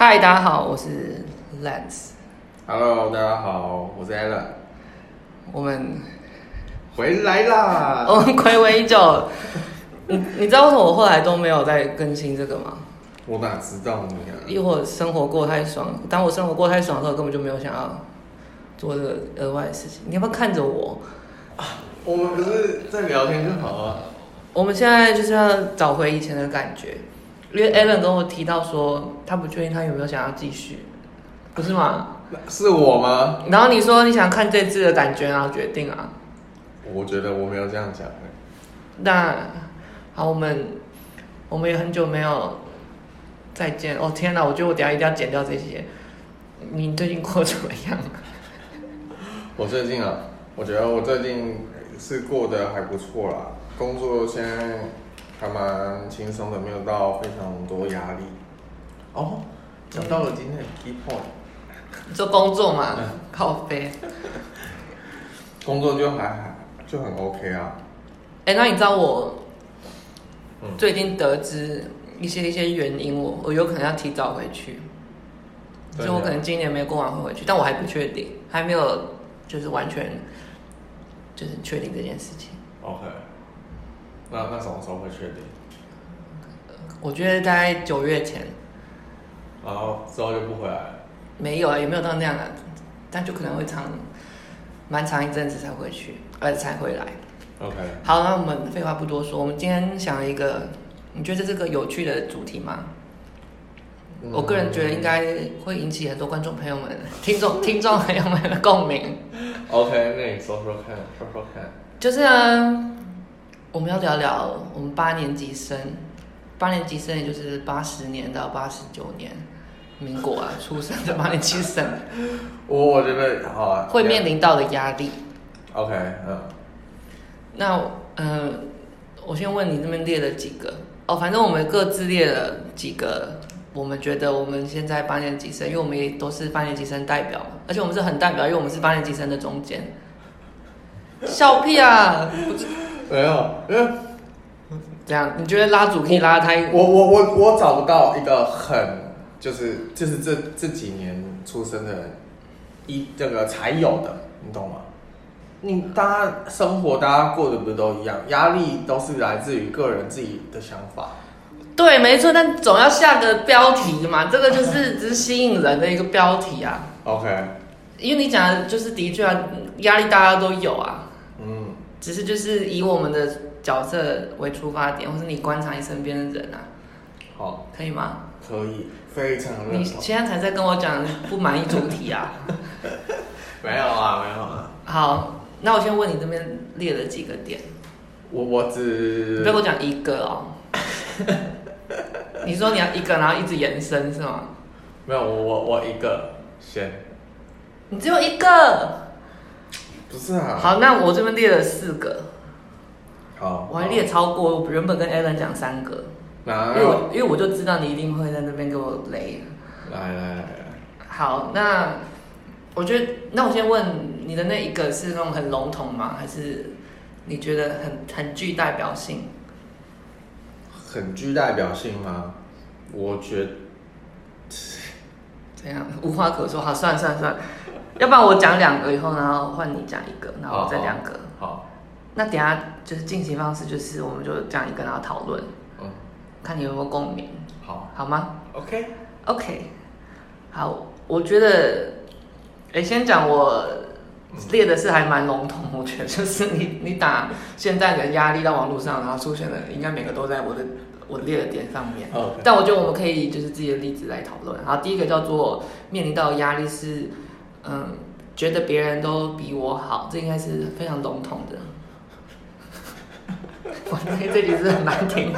嗨，大家好，我是 Lance。Hello，大家好，我是 Alan。我们回来啦！我们暌违已久。你你知道为什么我后来都没有再更新这个吗？我哪知道你啊？一会儿生活过太爽，当我生活过太爽的时候，根本就没有想要做这个额外的事情。你要不要看着我？我们不是在聊天就好啊。我们现在就是要找回以前的感觉，因为 Alan 跟我提到说，他不确定他有没有想要继续，不是吗？是我吗？然后你说你想看这次的感觉，然后决定啊。我觉得我没有这样讲。那好，我们我们也很久没有再见哦。天哪，我觉得我等下一定要剪掉这些。你最近过得怎么样？我最近啊，我觉得我最近是过得还不错啦。工作现在还蛮轻松的，没有到非常多压力。哦，讲到了今天的 key point，做工作嘛，嗯、靠背。工作就还还就很 OK 啊。哎、欸，那你知道我最近得知一些一些原因，我我有可能要提早回去，所以我可能今年没有过完会回去，但我还不确定，还没有就是完全就是确定这件事情。OK。那那什么时候会确定？我觉得大概九月前。然后之后就不回来了。没有啊，也没有到那样的，但就可能会长，蛮长一阵子才回去，呃，才回来。OK。好，那我们废话不多说，我们今天想了一个，你觉得这个有趣的主题吗？嗯、我个人觉得应该会引起很多观众朋友们、听众、听众朋友们的共鸣。OK，那你说说看，说说看。就是啊。我们要聊聊我们八年级生，八年级生也就是八十年到八十九年，民国啊出生的八年级生，我 我觉得好啊，会面临到的压力。OK，嗯，那嗯、呃，我先问你这边列了几个哦，反正我们各自列了几个，我们觉得我们现在八年级生，因为我们也都是八年级生代表，而且我们是很代表，因为我们是八年级生的中间。笑屁啊！没有，因为这样你觉得拉主可以拉太？我我我我找不到一个很就是就是这这几年出生的人，一这个才有的，你懂吗？你大家生活大家过得不是都一样？压力都是来自于个人自己的想法。对，没错，但总要下个标题嘛，这个就是 只是吸引人的一个标题啊。OK，因为你讲的就是的确啊，压力大家都有啊。只是就是以我们的角色为出发点，或是你观察你身边的人啊，好，可以吗？可以，非常认同。你现在才在跟我讲不满意主题啊？没有啊，没有啊。好，那我先问你这边列了几个点。我我只，不要跟我讲一个哦。你说你要一个，然后一直延伸是吗？没有，我我我一个先。你只有一个。不是啊，好，那我这边列了四个，好，我还列超过，我原本跟 Alan 讲三个，因为我因为我就知道你一定会在那边给我雷，来来来，好，那我觉得，那我先问你的那一个是那种很笼统吗？还是你觉得很很具代表性？很具代表性吗？我觉得，这样无话可说，好，算了算了算了。要不然我讲两个以后，然后换你讲一个，然后我再两个。好，好，那等下就是进行方式，就是我们就讲一个，然后讨论。嗯。看你有没有共鸣。好。好吗？OK。OK。好，我觉得，哎，先讲我列的是还蛮笼统，我觉得就是你 你打现在的压力到网络上，然后出现的应该每个都在我的我列的点上面。但我觉得我们可以就是自己的例子来讨论。然后第一个叫做面临到压力是。嗯，觉得别人都比我好，这应该是非常笼统的。我这这句是很难听。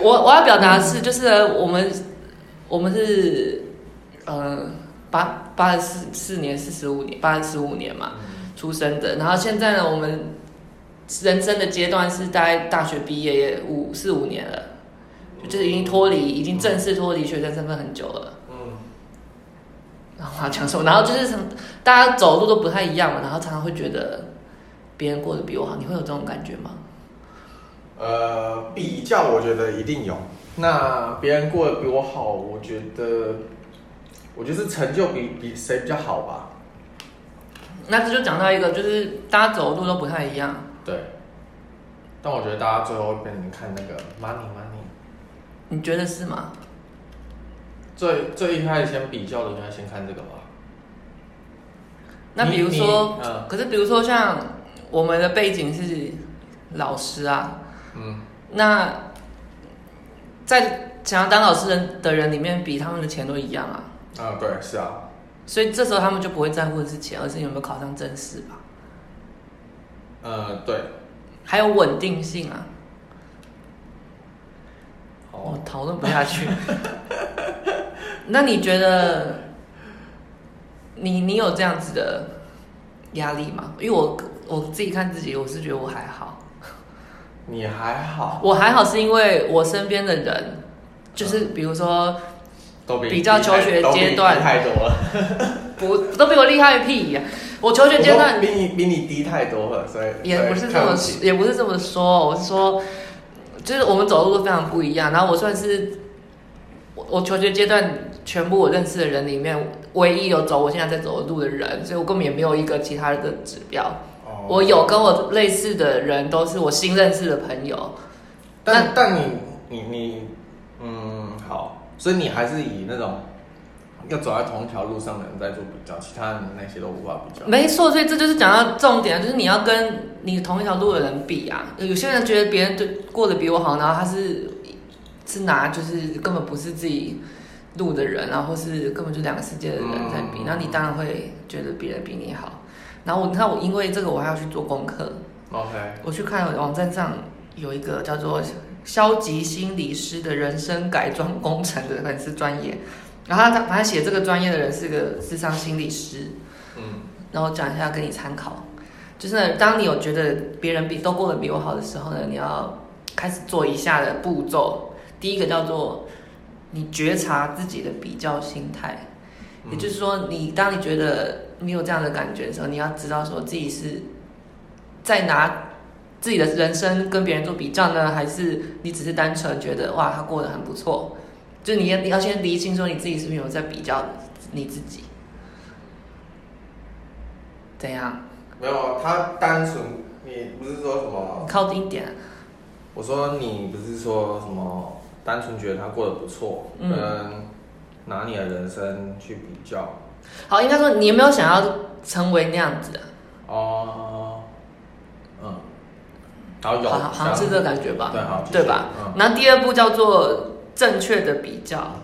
我我要表达的是，就是我们我们是呃八八十四四年四十五年八十五年嘛出生的，然后现在呢，我们人生的阶段是大大学毕业也五四五年了，就是已经脱离，已经正式脱离学生身份很久了。然后讲什么？然后就是大家走路都不太一样嘛，然后常常会觉得别人过得比我好，你会有这种感觉吗？呃，比较我觉得一定有，那别人过得比我好，我觉得，我觉得是成就比比谁比较好吧。那这就讲到一个，就是大家走路都不太一样。对。但我觉得大家最后会变成看那个 money money。你觉得是吗？最最一开始先比较的，应该先看这个吧。那比如说，嗯、可是比如说像我们的背景是老师啊，嗯，那在想要当老师的的人里面，比他们的钱都一样啊。啊，对，是啊。所以这时候他们就不会在乎的是钱，而是有没有考上正式吧？呃，对。还有稳定性啊。我讨论不下去。那你觉得你你有这样子的压力吗？因为我我自己看自己，我是觉得我还好。你还好？我还好，是因为我身边的人，就是比如说，比较求学阶段太多了，不都比我厉害屁呀！我求学阶段比你比你低太多了，所以也不是这么也不是这么说，我是说，就是我们走路都非常不一样。然后我算是我我求学阶段。全部我认识的人里面，唯一有走我现在在走的路的人，所以我根本也没有一个其他的指标。Oh. 我有跟我类似的人，都是我新认识的朋友。但但你你你，嗯，好，所以你还是以那种要走在同一条路上的人在做比较，其他人那些都无法比较。没错，所以这就是讲到重点，就是你要跟你同一条路的人比啊。有些人觉得别人对过得比我好，然后他是是拿就是根本不是自己。录的人，然后是根本就两个世界的人在比，那、嗯、你当然会觉得别人比你好。然后我你看我因为这个我还要去做功课。OK。我去看网站上有一个叫做消极心理师的人生改装工程的粉丝专业，然后他他他写这个专业的人是个智商心理师。嗯。然后讲一下给你参考，就是呢，当你有觉得别人比都过得比我好的时候呢，你要开始做以下的步骤。第一个叫做。你觉察自己的比较心态，也就是说，你当你觉得你有这样的感觉的时候，你要知道说自己是在拿自己的人生跟别人做比较呢，还是你只是单纯觉得哇，他过得很不错？就你要你要先厘清说你自己是不是有在比较你自己？怎样？没有，他单纯，你不是说什么？靠近一点。我说你不是说什么？单纯觉得他过得不错，嗯，拿你的人生去比较。好，应该说你有没有想要成为那样子的？哦，嗯，好有，好像是这个感觉吧？对，好，对吧？嗯。那第二步叫做正确的比较，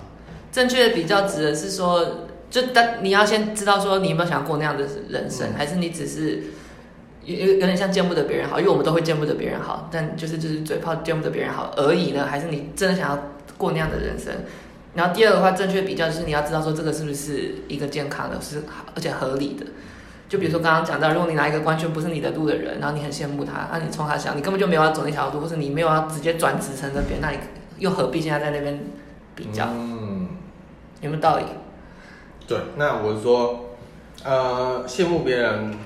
正确的比较指的是说，就但你要先知道说你有没有想要过那样的人生，嗯，还是你只是。有有有点像见不得别人好，因为我们都会见不得别人好，但就是就是嘴炮见不得别人好而已呢？还是你真的想要过那样的人生？然后第二个的话，正确比较就是你要知道说这个是不是一个健康的，是而且合理的。就比如说刚刚讲到，如果你拿一个完全不是你的路的人，然后你很羡慕他，那你冲他想，你根本就没有要走那条路，或是你没有要直接转职成那边，那你又何必现在在那边比较？嗯，有没有道理？对，那我说，呃，羡慕别人。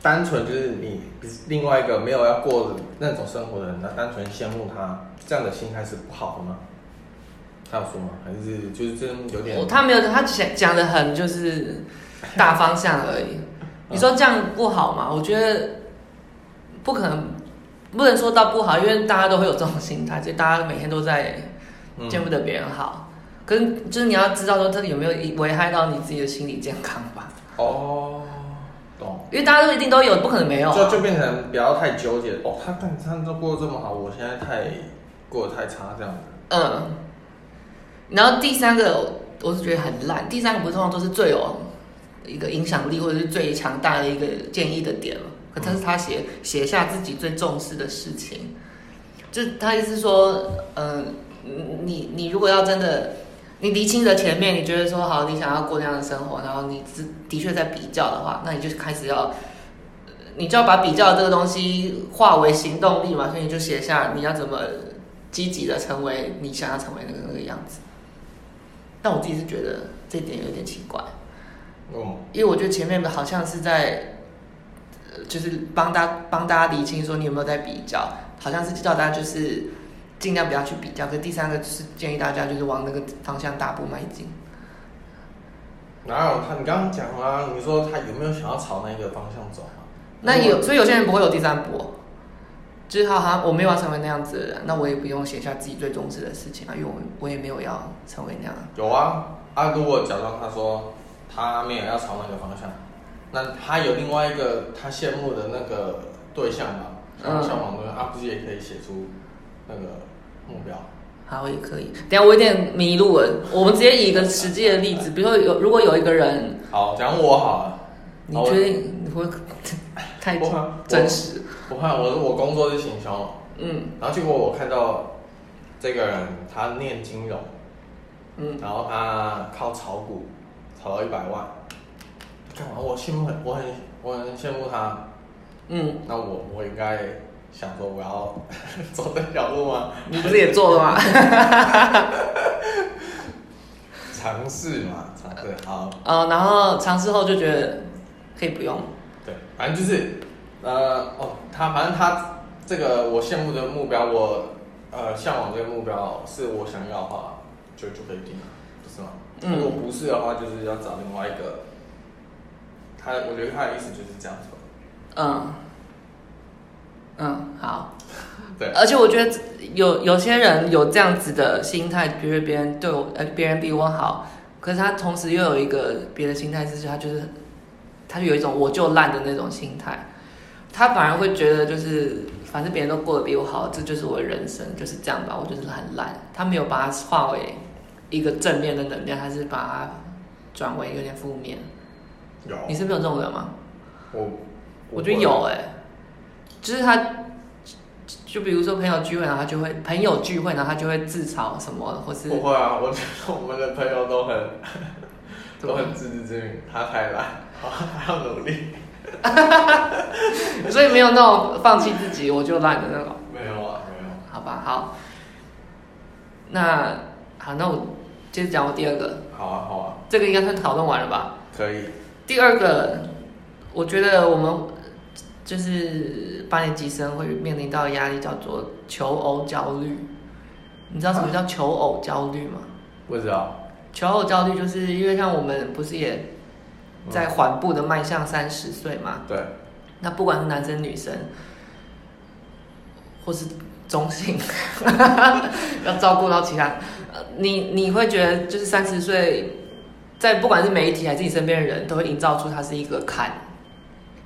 单纯就是你另外一个没有要过那种生活的人，那单纯羡慕他这样的心态是不好的吗？他有说吗？还是就是真有点？他没有，他讲讲的很就是大方向而已。你说这样不好吗？我觉得不可能，不能说到不好，因为大家都会有这种心态，就大家每天都在见不得别人好。可是就是你要知道说，这里有没有危害到你自己的心理健康吧？哦。因为大家都一定都有，不可能没有、啊。就就变成不要太纠结哦，他看他都过得这么好，我现在太过得太差这样子。嗯。然后第三个，我是觉得很烂。第三个不是通常都是最有一个影响力或者是最强大的一个建议的点了。可他是他写写下自己最重视的事情，就他意思是说，嗯，你你如果要真的。你厘清的前面，你觉得说好，你想要过那样的生活，然后你是的确在比较的话，那你就开始要，你就要把比较这个东西化为行动力嘛，所以你就写下你要怎么积极的成为你想要成为那个那个样子。但我自己是觉得这点有点奇怪，哦，因为我觉得前面好像是在，就是帮大帮大家厘清说你有没有在比较，好像是叫大家就是。尽量不要去比较。可是第三个就是建议大家就是往那个方向大步迈进。哪有他？你刚刚讲啊，你说他有没有想要朝那个方向走啊？那有，所以有些人不会有第三步，就是好像我没有要成为那样子的人，那我也不用写下自己最重视的事情啊，因为我我也没有要成为那样。有啊，啊，如果假装他说他没有要朝那个方向，那他有另外一个他羡慕的那个对象嘛，向往的，啊不是也可以写出那个目标？好，也可以。等下我有点迷路了，我们直接以一个实际的例子，比如说有如果有一个人，好，讲我好了，你觉得你会？太真实。我看我我工作是行销，嗯，然后结果我看到这个人他念金融，嗯，然后他靠炒股炒到一百万，干嘛？我羡慕很，我很我很羡慕他，嗯，那我我应该想说我要走这条路吗？你不是也做了吗？尝试嘛，尝试好。呃，然后尝试后就觉得可以不用。对，反正就是，呃，哦，他反正他这个我羡慕的目标，我呃向往这个目标是我想要的话，就就可以定了，不是吗？嗯。如果不是的话，就是要找另外一个。他，我觉得他的意思就是这样子。嗯。嗯，好。对。而且我觉得有有些人有这样子的心态，觉得别人对我，呃，别人比我好，可是他同时又有一个别的心态，就是他就是。他就有一种我就烂的那种心态，他反而会觉得就是反正别人都过得比我好，这就是我的人生，就是这样吧，我就是很烂。他没有把它化为一个正面的能量，还是把它转为有点负面。有，你是没有这种人吗？我我，我觉得有哎、欸，就是他，就比如说朋友聚会，然后他就会朋友聚会，然后他就会自嘲什么，或是不会啊，我觉得我们的朋友都很都很自知之明，他太懒。好，还要努力，所以没有那种放弃自己我就烂的那种。没有啊，没有。好吧，好。那好，那我接着讲我第二个。好啊，好啊。这个应该算讨论完了吧？可以。第二个，我觉得我们就是八年级生会面临到的压力叫做求偶焦虑。你知道什么叫求偶焦虑吗？不知道。求偶焦虑就是因为像我们不是也。在缓步的迈向三十岁嘛？对。那不管是男生女生，或是中性，要照顾到其他，你你会觉得就是三十岁，在不管是媒体还是你身边的人，都会营造出它是一个坎，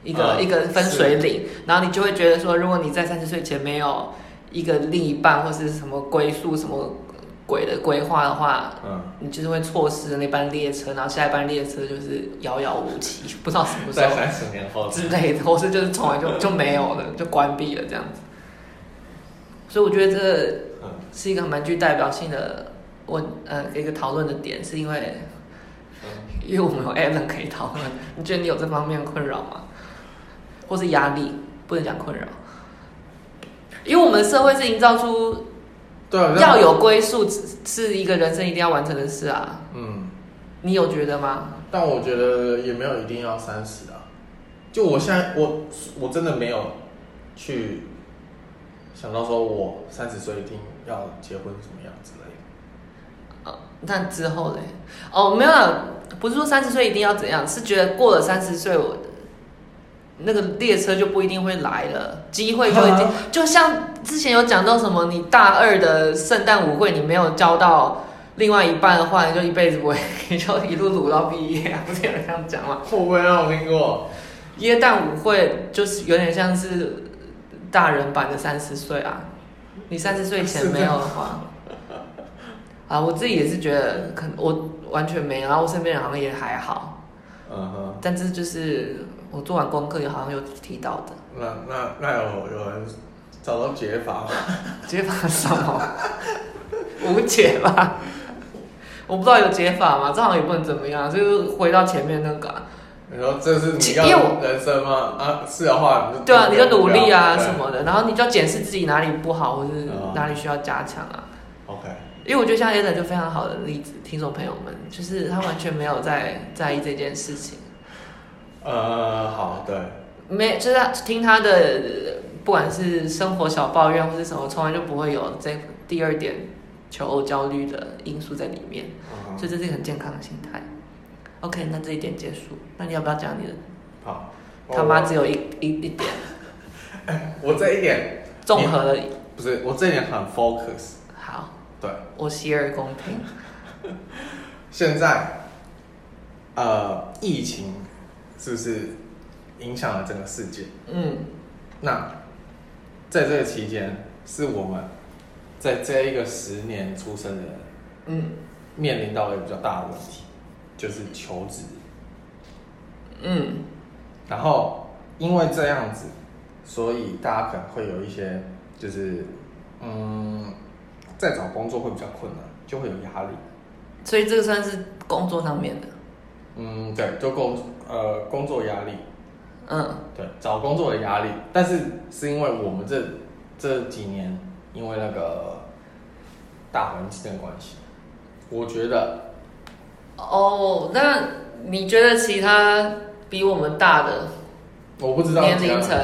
一个、呃、一个分水岭，然后你就会觉得说，如果你在三十岁前没有一个另一半或是什么归宿什么。鬼的规划的话，嗯，你就是会错失那班列车，然后下一班列车就是遥遥无期，不知道什么时候，在三十年后之类的，或是就是从来就 就没有了，就关闭了这样子。所以我觉得这是一个蛮具代表性的问，呃，一个讨论的点，是因为，因为我们有 Alan 可以讨论。你觉得你有这方面困扰吗？或是压力？不能讲困扰，因为我们的社会是营造出。对，要有归宿，是一个人生一定要完成的事啊。嗯，你有觉得吗？但我觉得也没有一定要三十啊。就我现在，我我真的没有去想到说我三十岁一定要结婚什么样之类的。哦，那之后嘞？哦，没有，不是说三十岁一定要怎样，是觉得过了三十岁我。那个列车就不一定会来了，机会就已经就像之前有讲到什么，你大二的圣诞舞会你没有交到另外一半的话，你就一辈子不会，你 就一路撸到毕业啊，不是有人这样讲吗？会不会让我听过？耶诞舞会就是有点像是大人版的三十岁啊，你三十岁前没有的话，啊，我自己也是觉得，可能我完全没有，然后我身边人好像也还好，嗯哼，但是就是。我做完功课也好像有提到的。那那那有有人找到解法吗？解法什么？无解吧。我不知道有解法吗？这好像也不能怎么样，就是回到前面那个、啊。你说这是你要人生吗？啊，是的话，对啊，你就努力啊什么的，然后你就要检视自己哪里不好，或是哪里需要加强啊。OK。因为我觉得像 Alan 就非常好的例子，听众朋友们，就是他完全没有在在意这件事情。呃，好，对，没，就是听他的，不管是生活小抱怨或是什么，从来就不会有这第二点求偶焦虑的因素在里面，嗯、所以这是一个很健康的心态。OK，那这一点结束，那你要不要讲你的？好，他妈只有一一一点，我这一点综合了，不是我这一点很 focus。好，对，我洗耳恭听。现在，呃，疫情是不是影响了整个世界？嗯，那在这个期间，是我们在这一个十年出生的人，嗯，面临到了一个比较大的问题，就是求职。嗯，然后因为这样子，所以大家可能会有一些，就是嗯，在找工作会比较困难，就会有压力。所以这个算是工作上面的。嗯，对，就工呃工作压力。嗯，对，找工作的压力，但是是因为我们这这几年因为那个大环境的关系，我觉得。哦，那你觉得其他比我们大的？我不知道年龄层，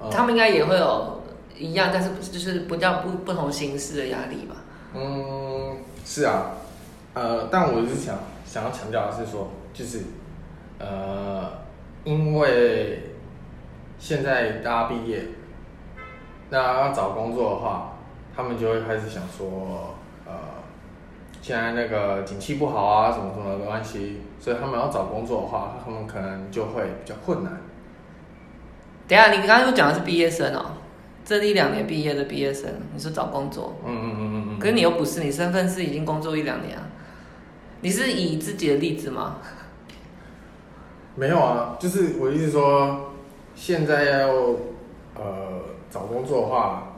嗯、他们应该也会有一样，但是不是就是不叫不不同形式的压力吧？嗯，是啊，呃，但我是想想要强调的是说，就是呃，因为现在大家毕业，那要找工作的话，他们就会开始想说，呃，现在那个景气不好啊，什么什么的关系，所以他们要找工作的话，他们可能就会比较困难。等一下，你刚刚又讲的是毕业生哦，这一两年毕业的毕业生，你说找工作，嗯嗯嗯嗯嗯，可是你又不是，你身份是已经工作一两年啊，你是以自己的例子吗？没有啊，就是我意思说，现在要呃找工作的话，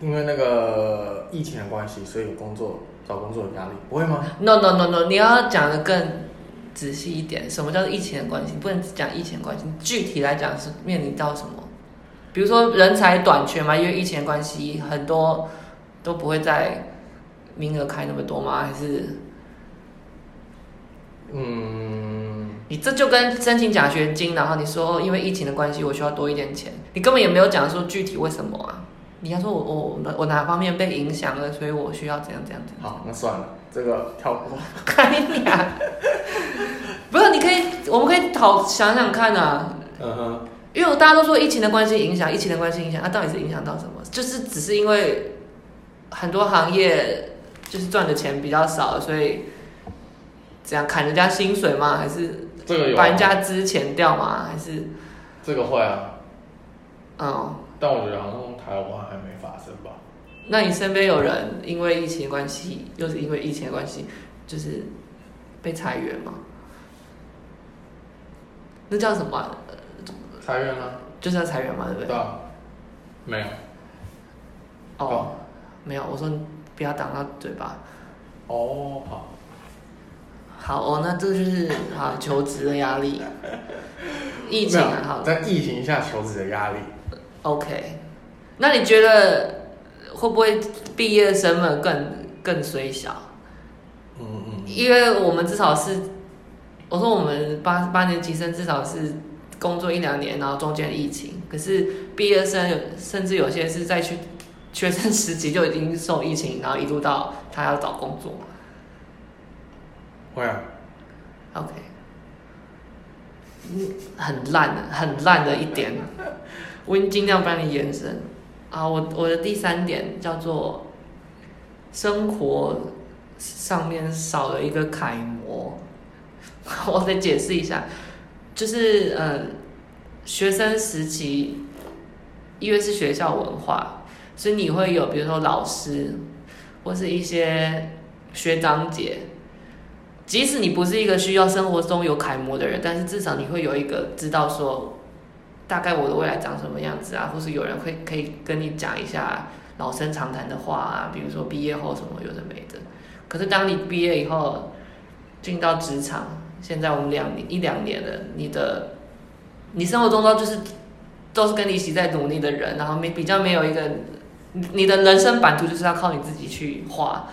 因为那个疫情的关系，所以有工作找工作的压力，不会吗？No No No No，你要讲的更仔细一点，什么叫做疫情的关系？不能只讲疫情的关系，具体来讲是面临到什么？比如说人才短缺嘛，因为疫情的关系，很多都不会在名额开那么多吗？还是？嗯，你这就跟申请奖学金，然后你说因为疫情的关系，我需要多一点钱，你根本也没有讲说具体为什么啊？你要说我我我哪方面被影响了，所以我需要怎样怎样怎样。好，那算了，这个跳过。看你啊，不是，你可以，我们可以讨想想看啊。嗯哼。因为大家都说疫情的关系影响，疫情的关系影响，它、啊、到底是影响到什么？就是只是因为很多行业就是赚的钱比较少，所以。这样砍人家薪水吗？还是把人家资遣掉吗？还是这个会啊。嗯。但我觉得好像台湾还没发生吧。那你身边有人因为疫情的关系，又是因为疫情的关系，就是被裁员吗？那叫什么、啊？裁员啊。就是要裁员嘛，对不对？对啊。没有。哦，没有。我说不要挡到嘴巴。哦，好。好哦，那这就是啊求职的压力，疫情还好，在疫情下求职的压力。OK，那你觉得会不会毕业生们更更衰小？嗯嗯。因为我们至少是，我说我们八八年级生至少是工作一两年，然后中间疫情，可是毕业生有甚至有些是在去学生时期就已经受疫情，然后一路到他要找工作。会啊，OK，嗯，很烂的，很烂的一点，我已经尽量帮你延伸啊。我我的第三点叫做生活上面少了一个楷模，我再解释一下，就是嗯，学生时期因为是学校文化，所以你会有比如说老师或是一些学长姐。即使你不是一个需要生活中有楷模的人，但是至少你会有一个知道说，大概我的未来长什么样子啊，或是有人会可以跟你讲一下老生常谈的话啊，比如说毕业后什么有的没的。可是当你毕业以后进到职场，现在我们两一两年了，你的你生活中都就是都是跟你一起在努力的人，然后没比较没有一个你的人生版图就是要靠你自己去画，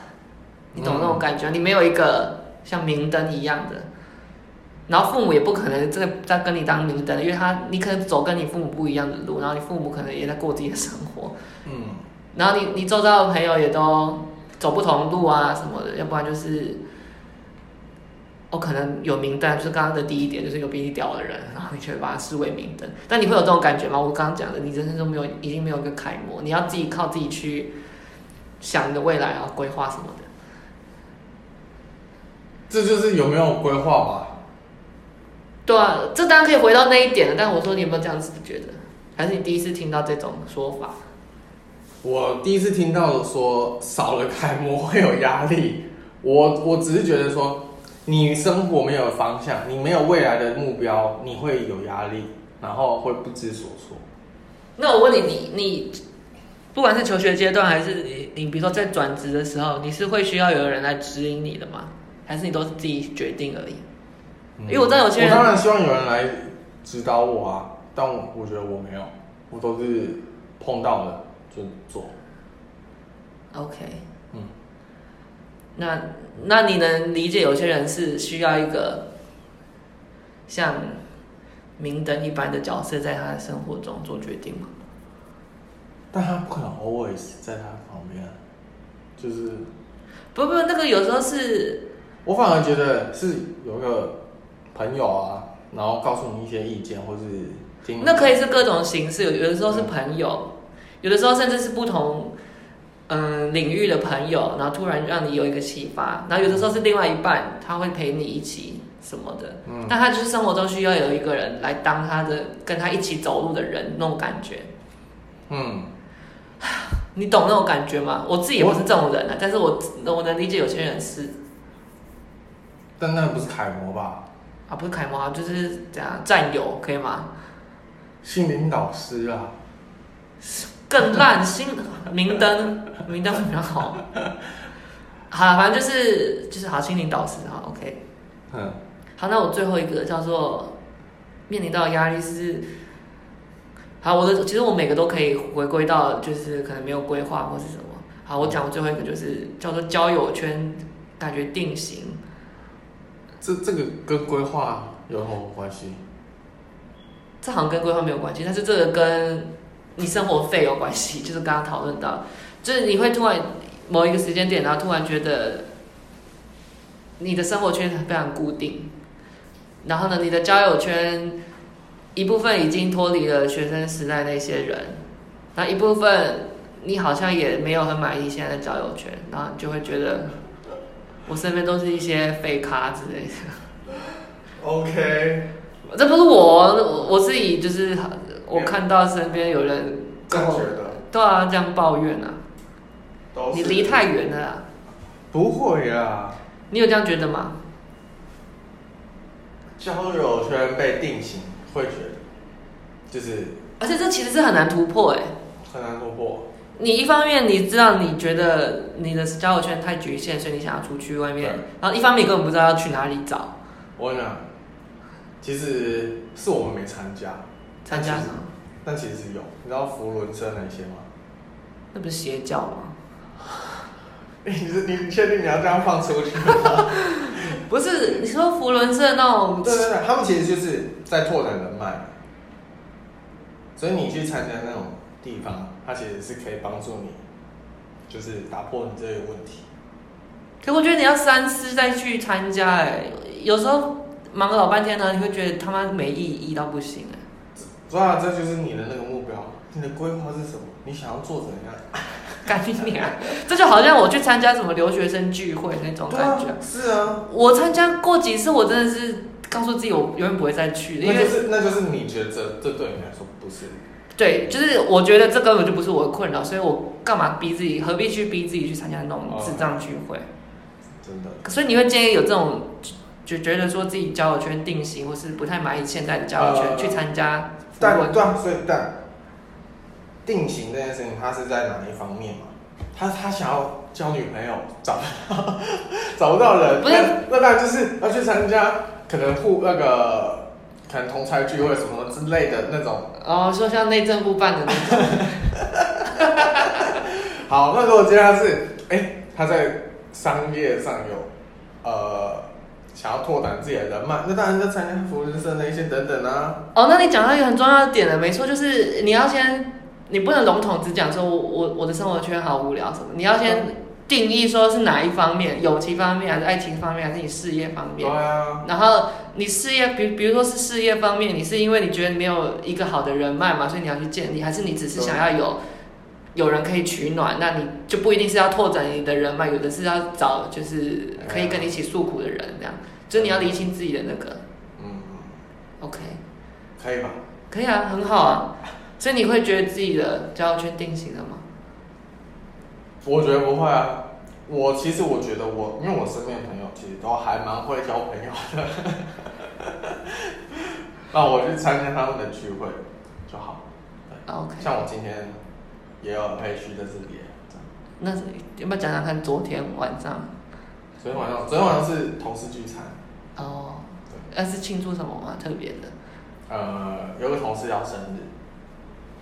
你懂那种感觉？你没有一个。像明灯一样的，然后父母也不可能这个在跟你当明灯，因为他你可能走跟你父母不一样的路，然后你父母可能也在过自己的生活。嗯，然后你你周遭的朋友也都走不同路啊什么的，要不然就是，我、哦、可能有明灯，就是刚刚的第一点，就是有比你屌的人，然后你却把他视为明灯。但你会有这种感觉吗？我刚刚讲的，你人生中没有，已经没有一个楷模，你要自己靠自己去想你的未来啊，规划什么的。这就是有没有规划吧？对啊，这当然可以回到那一点了。但我说你有没有这样子觉得？还是你第一次听到这种说法？我第一次听到说少了楷模会有压力。我我只是觉得说，你生活没有方向，你没有未来的目标，你会有压力，然后会不知所措。那我问你，你你不管是求学阶段，还是你你比如说在转职的时候，你是会需要有人来指引你的吗？还是你都是自己决定而已？因为我知道有些人，我当然希望有人来指导我啊，但我我觉得我没有，我都是碰到了就做。OK，嗯，那那你能理解有些人是需要一个像明灯一般的角色在他的生活中做决定吗？但他不可能 always 在他旁边，就是不不，那个有时候是，我反而觉得是有一个。朋友啊，然后告诉你一些意见，或是听。那可以是各种形式，有有的时候是朋友，有的时候甚至是不同嗯领域的朋友，然后突然让你有一个启发。然后有的时候是另外一半，他会陪你一起什么的。嗯。但他就是生活中需要有一个人来当他的跟他一起走路的人，那种感觉。嗯。你懂那种感觉吗？我自己也不是这种人啊，但是我我能理解有些人是。但那不是楷模吧？啊，不是楷模啊，就是这样战友，可以吗？心灵导师啊，更烂，心明灯，明灯比较好。好，反正就是就是好心灵导师哈，OK。嗯。好，那我最后一个叫做面临到压力是，好，我的其实我每个都可以回归到就是可能没有规划或是什么。好，我讲我最后一个就是叫做交友圈感觉定型。这这个跟规划有什么关系？这好像跟规划没有关系，但是这个跟你生活费有关系。就是刚刚讨论到，就是你会突然某一个时间点，然后突然觉得你的生活圈非常固定，然后呢，你的交友圈一部分已经脱离了学生时代那些人，那一部分你好像也没有很满意现在的交友圈，然后你就会觉得。我身边都是一些废咖之类的。OK，这不是我，我自己就是我看到身边有人更觉得，对啊，这样抱怨啊。你离太远了啦。不会啊。你有这样觉得吗？交友圈被定型，会觉得就是。而且这其实是很难突破哎。很难突破。你一方面你知道你觉得你的交友圈太局限，所以你想要出去外面，然后一方面你根本不知道要去哪里找。我跟你讲，其实是我们没参加。参加什么？但其实是有，你知道扶轮社那些吗？那不是邪教吗？你是你确定你要这样放出去吗？不是，你说扶轮社那种？对对对，他们其实就是在拓展人脉，所以你去参加那种。地方，它其实是可以帮助你，就是打破你这个问题。可我觉得你要三思再去参加，哎，有时候忙了老半天呢，你会觉得他妈没意义到不行，哎。主要这就是你的那个目标，你的规划是什么？你想要做怎样？干你啊！这就好像我去参加什么留学生聚会那种感觉。啊是啊。我参加过几次，我真的是告诉自己，我永远不会再去。那就是那就是你觉得这这对你来说不是。对，就是我觉得这根本就不是我的困扰，所以我干嘛逼自己？何必去逼自己去参加那种智障聚会？真的。所以你会建议有这种就觉得说自己交友圈定型，或是不太满意现在的交友圈，呃、去参加？但对，所以但定型这件事情，他是在哪一方面嘛？他他想要交女朋友，找不到 找不到人，不是那当然就是要去参加，可能互那个。可能同侪聚会什么之类的那种哦，说像内政部办的那种。好，那如果接下来是，哎、欸，他在商业上有呃想要拓展自己的人脉，那当然就参加扶轮社那一些等等啊。哦，那你讲到一个很重要的点了，没错，就是你要先你不能笼统只讲说我我我的生活圈好无聊什么，你要先定义说是哪一方面，友情方面还是爱情方面还是你事业方面？对啊。然后你事业，比比如说是事业方面，你是因为你觉得你没有一个好的人脉嘛，所以你要去建立，还是你只是想要有有人可以取暖？那你就不一定是要拓展你的人脉，有的是要找就是可以跟你一起诉苦的人，这样，就你要理清自己的那个。嗯。OK。可以吧？可以啊，很好啊。所以你会觉得自己的交友圈定型了吗？我觉得不会啊。我其实我觉得我，因为我身边的朋友其实都还蛮会交朋友的。那我去参加他们的聚会就好。OK。像我今天也有可以去的是别人。那是要不要讲讲看？昨天晚上。昨天晚上，昨天晚上是同事聚餐。哦。对。那是庆祝什么吗？特别的。呃，有个同事要生日。